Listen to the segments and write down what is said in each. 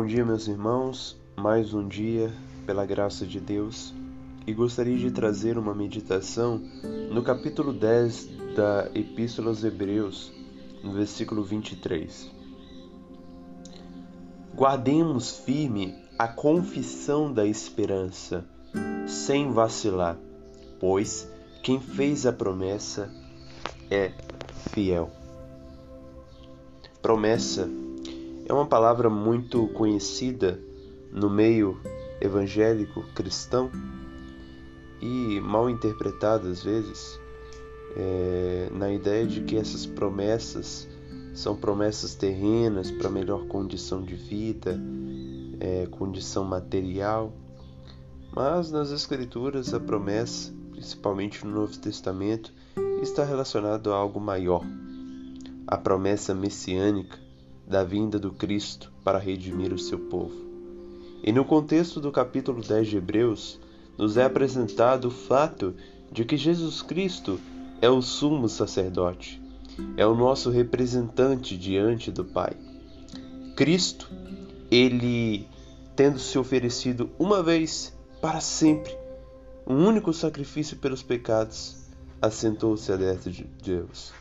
Bom dia, meus irmãos. Mais um dia, pela graça de Deus, e gostaria de trazer uma meditação no capítulo 10 da Epístola aos Hebreus, no versículo 23. Guardemos firme a confissão da esperança, sem vacilar, pois quem fez a promessa é fiel. Promessa é uma palavra muito conhecida no meio evangélico cristão e mal interpretada às vezes, é, na ideia de que essas promessas são promessas terrenas para melhor condição de vida, é, condição material. Mas nas Escrituras a promessa, principalmente no Novo Testamento, está relacionada a algo maior. A promessa messiânica da vinda do Cristo para redimir o seu povo. E no contexto do capítulo 10 de Hebreus, nos é apresentado o fato de que Jesus Cristo é o sumo sacerdote, é o nosso representante diante do Pai. Cristo, ele tendo se oferecido uma vez para sempre, um único sacrifício pelos pecados, assentou-se à destra de Deus.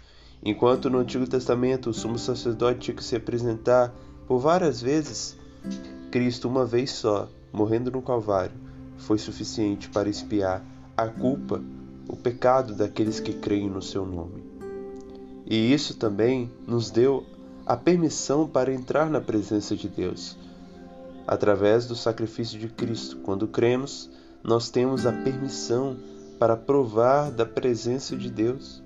Enquanto no Antigo Testamento o sumo sacerdote tinha que se apresentar por várias vezes, Cristo, uma vez só, morrendo no Calvário, foi suficiente para expiar a culpa, o pecado daqueles que creem no seu nome. E isso também nos deu a permissão para entrar na presença de Deus. Através do sacrifício de Cristo, quando cremos, nós temos a permissão para provar da presença de Deus.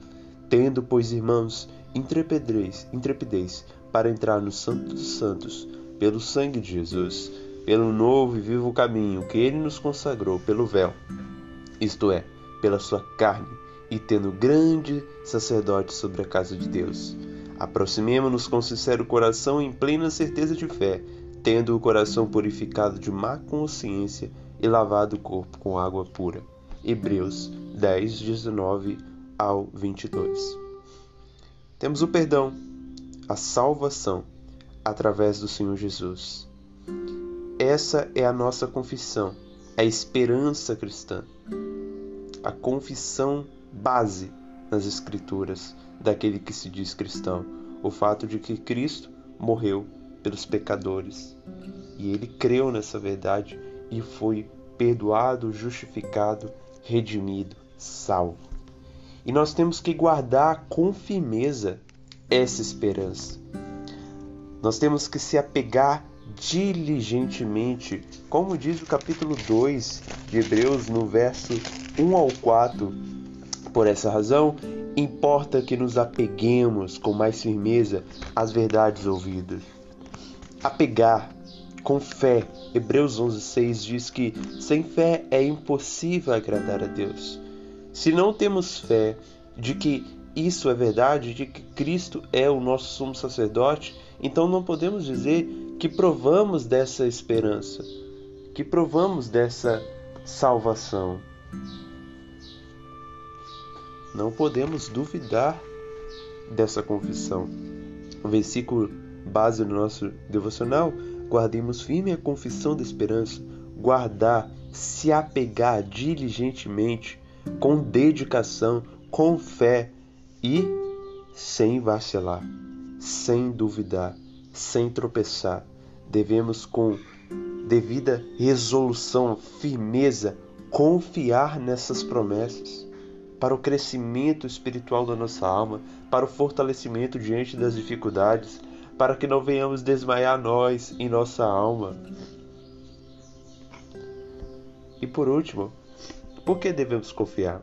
Tendo, pois, irmãos, intrepidez, intrepidez para entrar no Santo dos Santos, pelo sangue de Jesus, pelo novo e vivo caminho que ele nos consagrou pelo véu, isto é, pela sua carne, e tendo grande sacerdote sobre a casa de Deus. Aproximemo-nos com sincero coração em plena certeza de fé, tendo o coração purificado de má consciência e lavado o corpo com água pura. Hebreus 10, 19 ao 22. Temos o perdão, a salvação através do Senhor Jesus. Essa é a nossa confissão, a esperança cristã, a confissão base nas Escrituras daquele que se diz cristão, o fato de que Cristo morreu pelos pecadores e ele creu nessa verdade e foi perdoado, justificado, redimido, salvo. E nós temos que guardar com firmeza essa esperança. Nós temos que se apegar diligentemente, como diz o capítulo 2 de Hebreus, no verso 1 ao 4. Por essa razão, importa que nos apeguemos com mais firmeza às verdades ouvidas. Apegar com fé. Hebreus 11:6 diz que sem fé é impossível agradar a Deus. Se não temos fé de que isso é verdade, de que Cristo é o nosso sumo sacerdote, então não podemos dizer que provamos dessa esperança, que provamos dessa salvação. Não podemos duvidar dessa confissão. O versículo base do nosso devocional: guardemos firme a confissão da esperança, guardar, se apegar diligentemente com dedicação, com fé e sem vacilar, sem duvidar, sem tropeçar. Devemos, com devida resolução, firmeza, confiar nessas promessas para o crescimento espiritual da nossa alma, para o fortalecimento diante das dificuldades, para que não venhamos desmaiar nós em nossa alma. E por último, por que devemos confiar?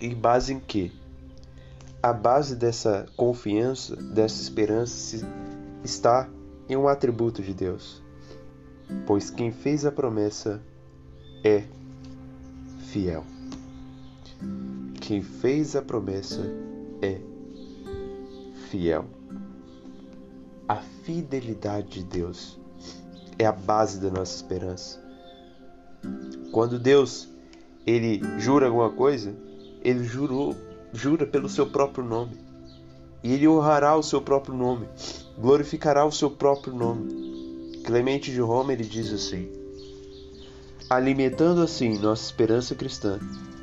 Em base em que? A base dessa confiança, dessa esperança, está em um atributo de Deus. Pois quem fez a promessa é fiel. Quem fez a promessa é fiel. A fidelidade de Deus é a base da nossa esperança. Quando Deus ele jura alguma coisa, ele jurou, jura pelo seu próprio nome. E ele honrará o seu próprio nome, glorificará o seu próprio nome. Clemente de Roma ele diz assim: Alimentando assim nossa esperança cristã,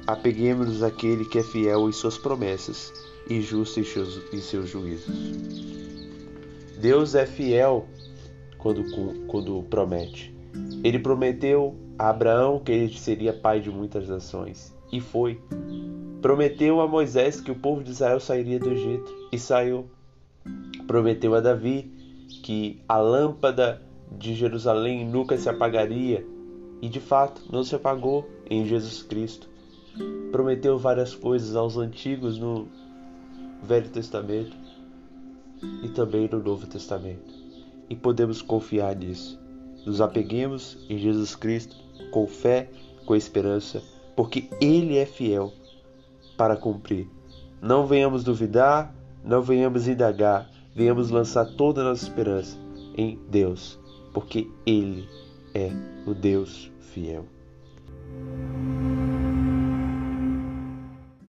apeguemos-nos àquele que é fiel em suas promessas e justo em seus, em seus juízos. Deus é fiel quando, quando promete. Ele prometeu a Abraão que ele seria pai de muitas nações, e foi. Prometeu a Moisés que o povo de Israel sairia do Egito, e saiu. Prometeu a Davi que a lâmpada de Jerusalém nunca se apagaria, e de fato não se apagou em Jesus Cristo. Prometeu várias coisas aos antigos no Velho Testamento e também no Novo Testamento. E podemos confiar nisso. Nos apeguemos em Jesus Cristo com fé, com esperança, porque Ele é fiel para cumprir. Não venhamos duvidar, não venhamos indagar, venhamos lançar toda a nossa esperança em Deus, porque Ele é o Deus fiel.